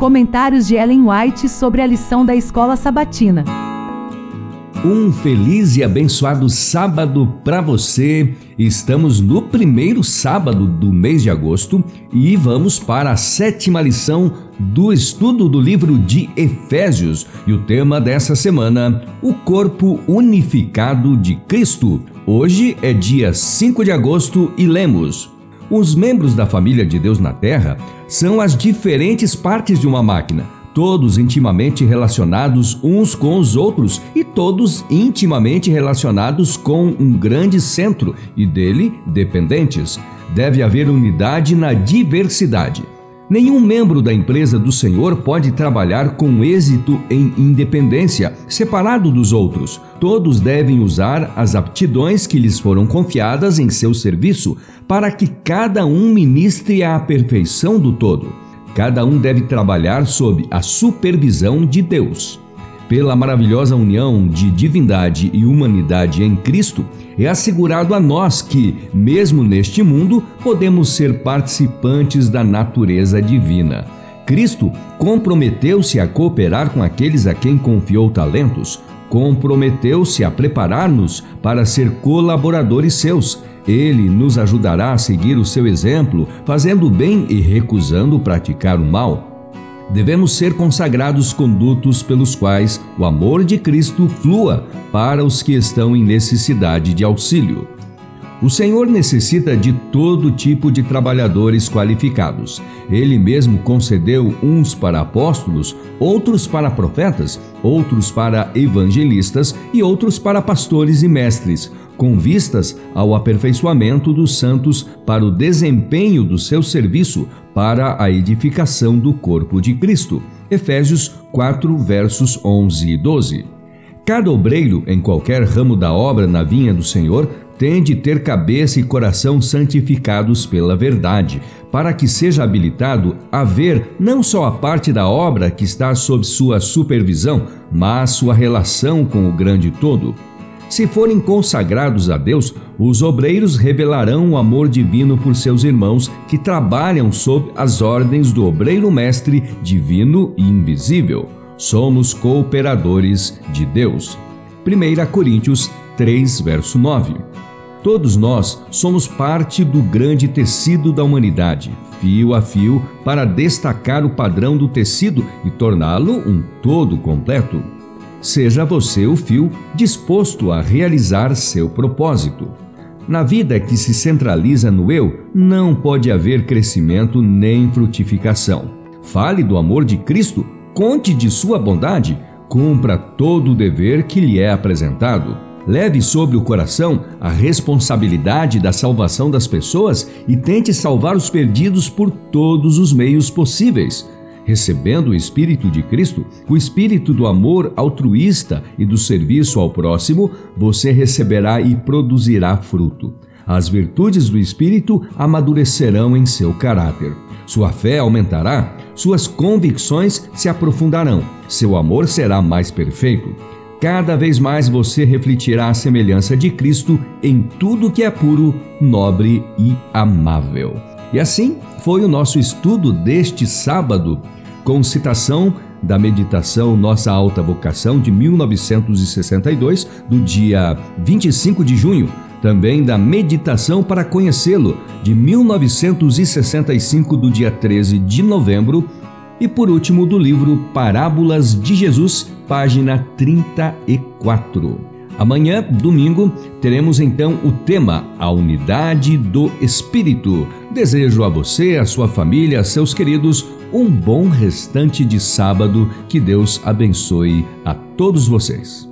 Comentários de Ellen White sobre a lição da escola sabatina. Um feliz e abençoado sábado para você. Estamos no primeiro sábado do mês de agosto e vamos para a sétima lição do estudo do livro de Efésios. E o tema dessa semana: o corpo unificado de Cristo. Hoje é dia 5 de agosto e lemos. Os membros da família de Deus na Terra são as diferentes partes de uma máquina, todos intimamente relacionados uns com os outros e todos intimamente relacionados com um grande centro e dele dependentes. Deve haver unidade na diversidade. Nenhum membro da empresa do Senhor pode trabalhar com êxito em independência, separado dos outros. Todos devem usar as aptidões que lhes foram confiadas em seu serviço, para que cada um ministre à perfeição do todo. Cada um deve trabalhar sob a supervisão de Deus pela maravilhosa união de divindade e humanidade em Cristo, é assegurado a nós que, mesmo neste mundo, podemos ser participantes da natureza divina. Cristo comprometeu-se a cooperar com aqueles a quem confiou talentos, comprometeu-se a preparar-nos para ser colaboradores seus. Ele nos ajudará a seguir o seu exemplo, fazendo o bem e recusando praticar o mal devemos ser consagrados condutos pelos quais o amor de Cristo flua para os que estão em necessidade de auxílio. O Senhor necessita de todo tipo de trabalhadores qualificados. Ele mesmo concedeu uns para apóstolos, outros para profetas, outros para evangelistas e outros para pastores e mestres, com vistas ao aperfeiçoamento dos santos para o desempenho do seu serviço para a edificação do corpo de Cristo. Efésios 4, versos 11 e 12. Cada obreiro em qualquer ramo da obra na vinha do Senhor tem de ter cabeça e coração santificados pela verdade, para que seja habilitado a ver não só a parte da obra que está sob sua supervisão, mas sua relação com o grande todo. Se forem consagrados a Deus, os obreiros revelarão o amor divino por seus irmãos que trabalham sob as ordens do obreiro mestre divino e invisível. Somos cooperadores de Deus. 1 Coríntios 3, verso 9. Todos nós somos parte do grande tecido da humanidade, fio a fio, para destacar o padrão do tecido e torná-lo um todo completo. Seja você o fio disposto a realizar seu propósito. Na vida que se centraliza no eu, não pode haver crescimento nem frutificação. Fale do amor de Cristo, conte de sua bondade, cumpra todo o dever que lhe é apresentado. Leve sobre o coração a responsabilidade da salvação das pessoas e tente salvar os perdidos por todos os meios possíveis recebendo o Espírito de Cristo, o Espírito do amor altruísta e do serviço ao próximo, você receberá e produzirá fruto. As virtudes do Espírito amadurecerão em seu caráter. Sua fé aumentará, suas convicções se aprofundarão, seu amor será mais perfeito. Cada vez mais você refletirá a semelhança de Cristo em tudo que é puro, nobre e amável. E assim foi o nosso estudo deste sábado, com citação da meditação Nossa Alta Vocação de 1962, do dia 25 de junho, também da Meditação para Conhecê-lo, de 1965, do dia 13 de novembro, e por último do livro Parábolas de Jesus, página 34. Amanhã, domingo, teremos então o tema A Unidade do Espírito. Desejo a você, a sua família, a seus queridos, um bom restante de sábado. Que Deus abençoe a todos vocês.